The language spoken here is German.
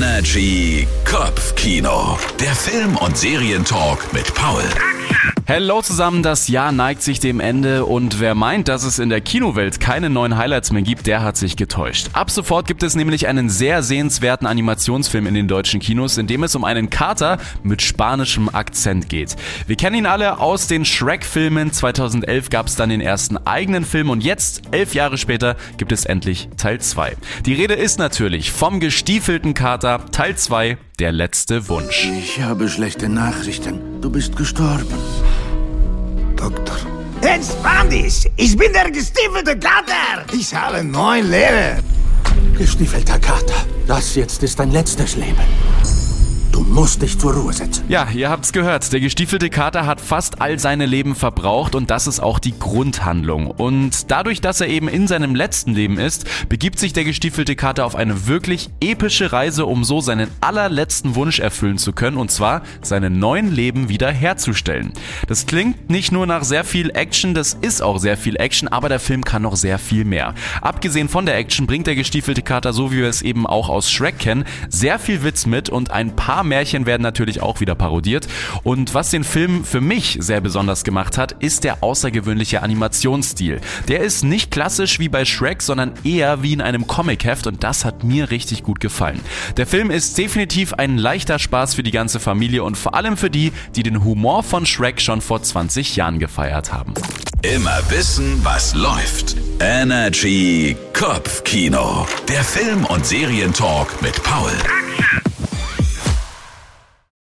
Energy Kopfkino. Der Film- und Serientalk mit Paul. Hello zusammen, das Jahr neigt sich dem Ende und wer meint, dass es in der Kinowelt keine neuen Highlights mehr gibt, der hat sich getäuscht. Ab sofort gibt es nämlich einen sehr sehenswerten Animationsfilm in den deutschen Kinos, in dem es um einen Kater mit spanischem Akzent geht. Wir kennen ihn alle aus den Shrek-Filmen. 2011 gab es dann den ersten eigenen Film und jetzt, elf Jahre später, gibt es endlich Teil 2. Die Rede ist natürlich vom gestiefelten Kater, Teil 2, der letzte Wunsch. Ich habe schlechte Nachrichten. Du bist gestorben. Doktor. Entspann dich! Ich bin der gestiefelte Kater! Ich habe neun Leben! Gestiefelter Kater. Das jetzt ist dein letztes Leben. Musst dich zur Ruhe setzen. Ja, ihr habt's gehört. Der gestiefelte Kater hat fast all seine Leben verbraucht und das ist auch die Grundhandlung. Und dadurch, dass er eben in seinem letzten Leben ist, begibt sich der gestiefelte Kater auf eine wirklich epische Reise, um so seinen allerletzten Wunsch erfüllen zu können und zwar seinen neuen Leben wieder herzustellen. Das klingt nicht nur nach sehr viel Action, das ist auch sehr viel Action, aber der Film kann noch sehr viel mehr. Abgesehen von der Action bringt der gestiefelte Kater, so wie wir es eben auch aus Shrek kennen, sehr viel Witz mit und ein paar Märchen werden natürlich auch wieder parodiert. Und was den Film für mich sehr besonders gemacht hat, ist der außergewöhnliche Animationsstil. Der ist nicht klassisch wie bei Shrek, sondern eher wie in einem Comicheft und das hat mir richtig gut gefallen. Der Film ist definitiv ein leichter Spaß für die ganze Familie und vor allem für die, die den Humor von Shrek schon vor 20 Jahren gefeiert haben. Immer wissen, was läuft. Energy Kopfkino. Der Film- und Serientalk mit Paul.